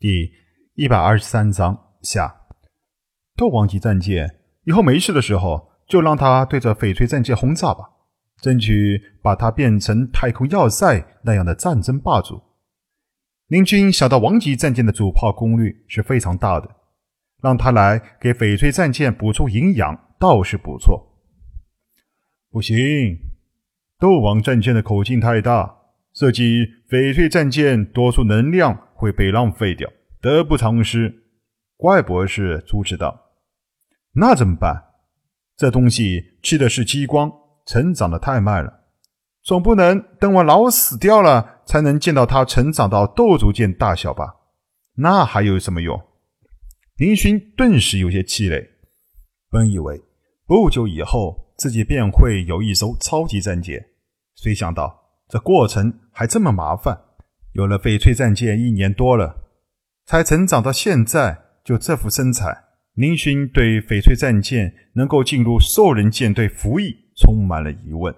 第一百二十三章下。斗王级战舰以后没事的时候，就让它对着翡翠战舰轰炸吧，争取把它变成太空要塞那样的战争霸主。林军想到王级战舰的主炮功率是非常大的，让他来给翡翠战舰补充营养倒是不错。不行，斗王战舰的口径太大，设计翡翠战舰多数能量会被浪费掉，得不偿失。怪博士阻止道：“那怎么办？这东西吃的是激光，成长的太慢了，总不能等我老死掉了才能见到它成长到斗族舰大小吧？那还有什么用？”林勋顿时有些气馁，本以为不久以后。自己便会有一艘超级战舰，谁想到这过程还这么麻烦。有了翡翠战舰一年多了，才成长到现在就这副身材。林勋对翡翠战舰能够进入兽人舰队服役充满了疑问。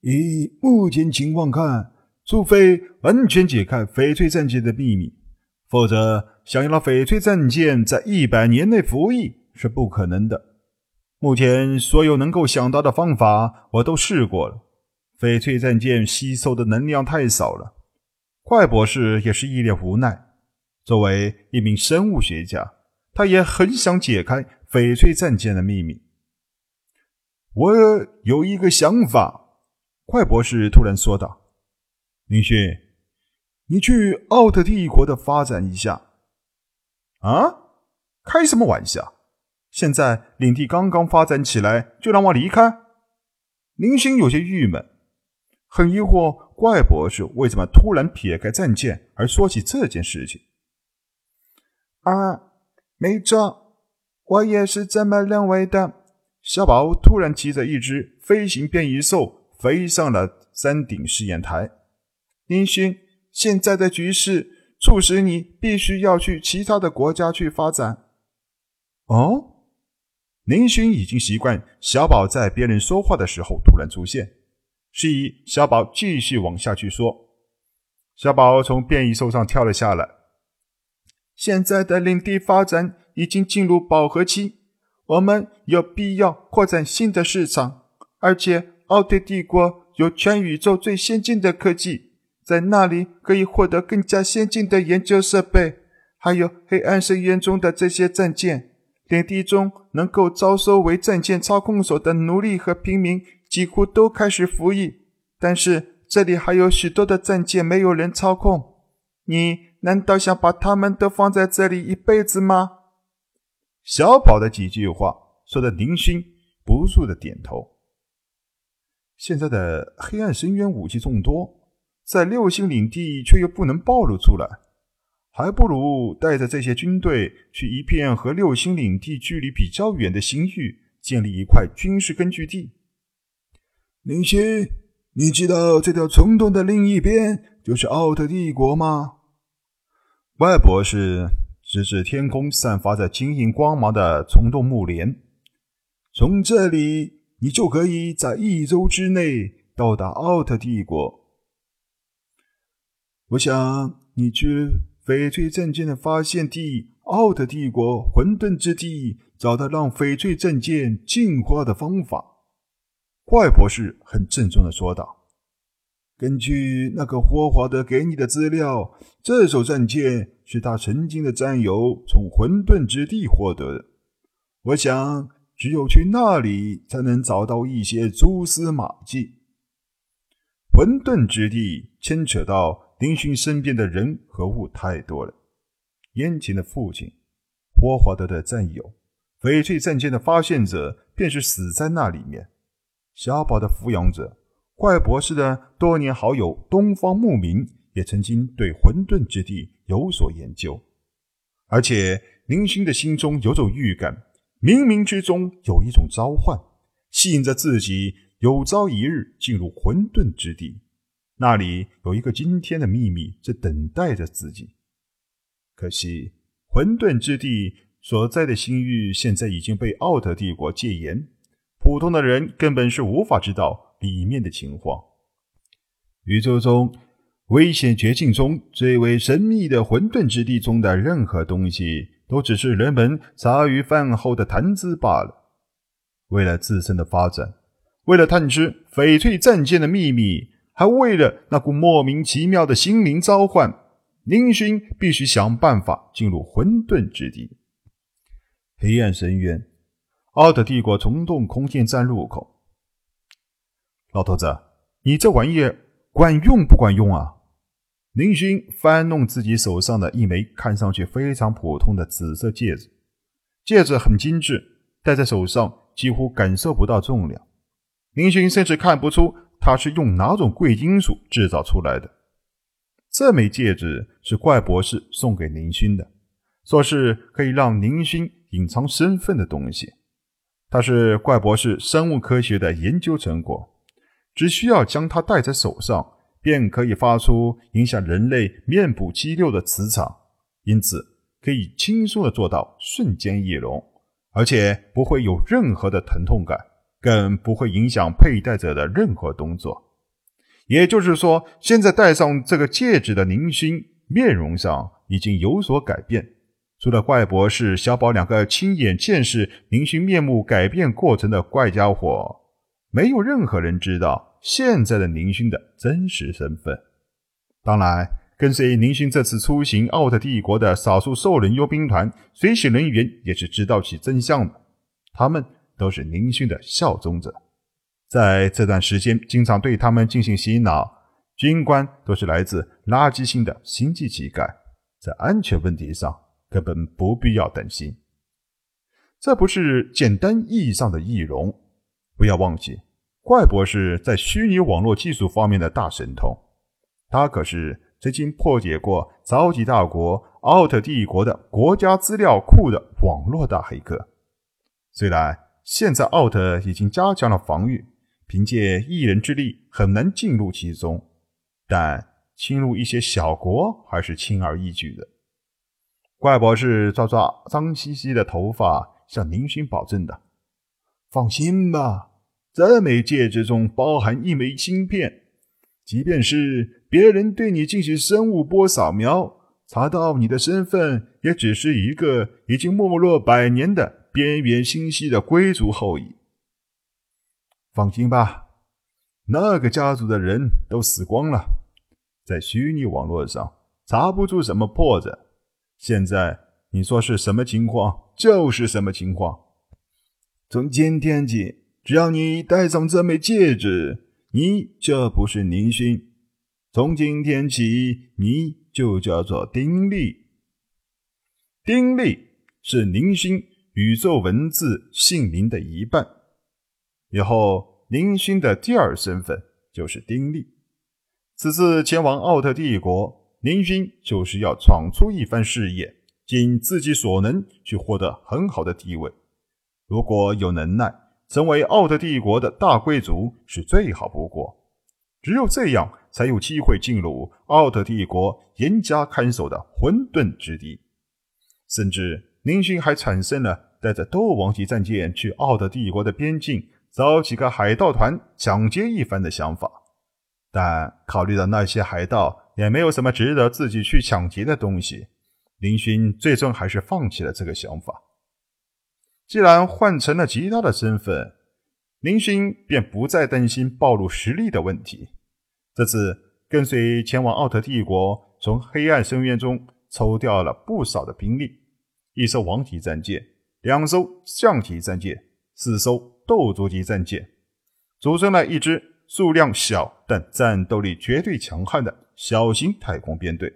以目前情况看，除非完全解开翡翠战舰的秘密，否则想要让翡翠战舰在一百年内服役是不可能的。目前所有能够想到的方法，我都试过了。翡翠战舰吸收的能量太少了。怪博士也是一脸无奈。作为一名生物学家，他也很想解开翡翠战舰的秘密。我有一个想法，怪博士突然说道：“林勋，你去奥特帝国的发展一下。”啊？开什么玩笑？现在领地刚刚发展起来，就让我离开？林星有些郁闷，很疑惑怪博士为什么突然撇开战舰而说起这件事情。啊，没错，我也是这么认为的。小宝突然骑着一只飞行变异兽飞上了山顶试验台。林勋，现在的局势促使你必须要去其他的国家去发展。哦。林勋已经习惯小宝在别人说话的时候突然出现，示意小宝继续往下去说。小宝从变异兽上跳了下来。现在的领地发展已经进入饱和期，我们有必要扩展新的市场，而且奥特帝国有全宇宙最先进的科技，在那里可以获得更加先进的研究设备，还有黑暗深渊中的这些战舰。领地中能够招收为战舰操控手的奴隶和平民几乎都开始服役，但是这里还有许多的战舰没有人操控。你难道想把他们都放在这里一辈子吗？小宝的几句话说的林勋不住的点头。现在的黑暗深渊武器众多，在六星领地却又不能暴露出来。还不如带着这些军队去一片和六星领地距离比较远的星域，建立一块军事根据地。林星，你知道这条虫洞的另一边就是奥特帝国吗？外博士指指天空散发着晶莹光芒的虫洞木帘，从这里你就可以在一周之内到达奥特帝国。我想你去。翡翠战舰的发现地——奥特帝国混沌之地，找到让翡翠战舰进化的方法。怪博士很郑重的说道：“根据那个霍华德给你的资料，这艘战舰是他曾经的战友从混沌之地获得的。我想，只有去那里，才能找到一些蛛丝马迹。混沌之地牵扯到……”林勋身边的人和物太多了。眼前的父亲，霍华德的战友，翡翠战舰的发现者，便是死在那里面。小宝的抚养者，怪博士的多年好友东方牧民，也曾经对混沌之地有所研究。而且林勋的心中有种预感，冥冥之中有一种召唤，吸引着自己，有朝一日进入混沌之地。那里有一个惊天的秘密在等待着自己，可惜混沌之地所在的星域现在已经被奥特帝国戒严，普通的人根本是无法知道里面的情况。宇宙中危险绝境中最为神秘的混沌之地中的任何东西，都只是人们茶余饭后的谈资罢了。为了自身的发展，为了探知翡翠战舰的秘密，还为了那股莫名其妙的心灵召唤，宁勋必须想办法进入混沌之地——黑暗深渊。奥特帝国虫洞空间站入口，老头子，你这玩意管用不管用啊？林勋翻弄自己手上的一枚看上去非常普通的紫色戒指，戒指很精致，戴在手上几乎感受不到重量。林勋甚至看不出它是用哪种贵金属制造出来的。这枚戒指是怪博士送给林勋的，说是可以让林勋隐藏身份的东西。它是怪博士生物科学的研究成果，只需要将它戴在手上，便可以发出影响人类面部肌肉的磁场，因此可以轻松的做到瞬间易容，而且不会有任何的疼痛感，更不会影响佩戴者的任何动作。也就是说，现在戴上这个戒指的宁勋，面容上已经有所改变。除了怪博士、小宝两个亲眼见识林勋面目改变过程的怪家伙，没有任何人知道现在的林勋的真实身份。当然，跟随林勋这次出行奥特帝国的少数兽人佣兵团随行人员也是知道其真相的，他们都是林勋的效忠者，在这段时间经常对他们进行洗脑。军官都是来自垃圾星的星际乞丐，在安全问题上。根本不必要担心，这不是简单意义上的易容。不要忘记，怪博士在虚拟网络技术方面的大神通，他可是曾经破解过超级大国奥特帝国的国家资料库的网络大黑客。虽然现在奥特已经加强了防御，凭借一人之力很难进入其中，但侵入一些小国还是轻而易举的。怪博士抓抓脏兮兮的头发，向林勋保证道：“放心吧，这枚戒指中包含一枚芯片，即便是别人对你进行生物波扫描，查到你的身份，也只是一个已经没落百年的边缘星系的贵族后裔。放心吧，那个家族的人都死光了，在虚拟网络上查不出什么破绽。”现在你说是什么情况，就是什么情况。从今天起，只要你戴上这枚戒指，你就不是宁勋。从今天起，你就叫做丁力。丁力是宁勋宇宙文字姓名的一半。以后，宁勋的第二身份就是丁力。此次前往奥特帝国。林勋就是要闯出一番事业，尽自己所能去获得很好的地位。如果有能耐，成为奥特帝国的大贵族是最好不过。只有这样，才有机会进入奥特帝国严加看守的混沌之地。甚至，林勋还产生了带着斗王级战舰去奥特帝国的边境，找几个海盗团抢劫一番的想法。但考虑到那些海盗，也没有什么值得自己去抢劫的东西，林勋最终还是放弃了这个想法。既然换成了其他的身份，林勋便不再担心暴露实力的问题。这次跟随前往奥特帝国，从黑暗深渊中抽调了不少的兵力：一艘王级战舰，两艘象级战舰，四艘斗族级战舰，组成了一支数量小但战斗力绝对强悍的。小型太空编队，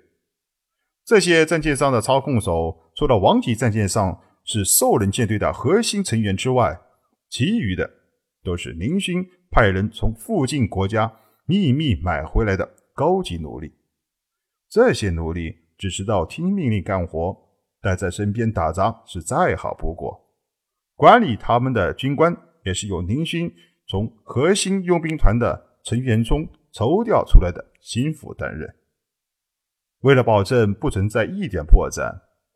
这些战舰上的操控手，除了王级战舰上是兽人舰队的核心成员之外，其余的都是林勋派人从附近国家秘密买回来的高级奴隶。这些奴隶只知道听命令干活，带在身边打杂是再好不过。管理他们的军官也是由林勋从核心佣兵团的成员中抽调出来的。心腹担任。为了保证不存在一点破绽，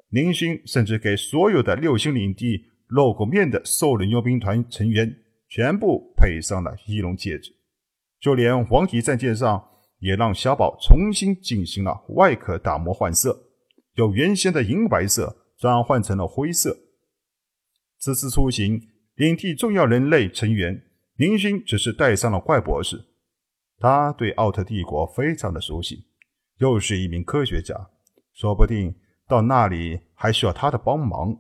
林勋甚至给所有的六星领地露过面的兽人佣兵团成员全部配上了翼龙戒指，就连黄级战舰上也让小宝重新进行了外壳打磨换色，由原先的银白色转换成了灰色。此次出行，领地重要人类成员林勋只是带上了怪博士。他对奥特帝国非常的熟悉，又是一名科学家，说不定到那里还需要他的帮忙。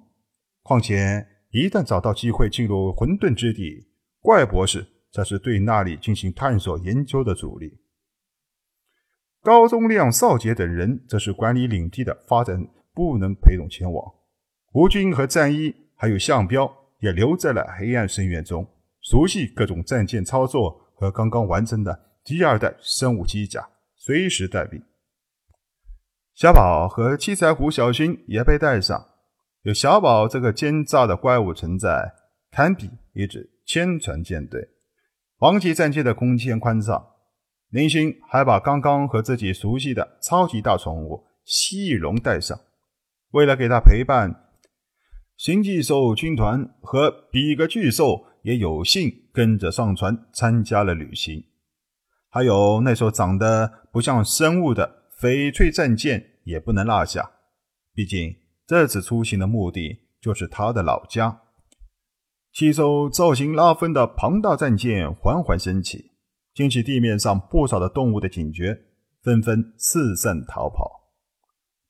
况且，一旦找到机会进入混沌之地，怪博士才是对那里进行探索研究的主力。高宗亮、少杰等人则是管理领地的发展，不能陪同前往。吴军和战一还有项彪也留在了黑暗深渊中，熟悉各种战舰操作和刚刚完成的第二代生物机甲，随时待命。小宝和七彩虎小薰也被带上。有小宝这个奸诈的怪物存在，堪比一支千船舰队。王级战舰的空间宽敞。林星还把刚刚和自己熟悉的超级大宠物蜥蜴龙带上，为了给他陪伴，星际兽军团和比格巨兽也有幸跟着上船参加了旅行。还有那艘长得不像生物的翡翠战舰也不能落下，毕竟这次出行的目的就是他的老家。七艘造型拉风的庞大战舰缓缓升起。引起地面上不少的动物的警觉，纷纷四散逃跑。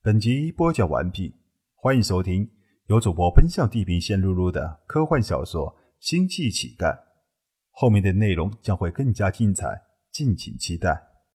本集播讲完毕，欢迎收听由主播奔向地平线录入的科幻小说《星际乞丐》，后面的内容将会更加精彩，敬请期待。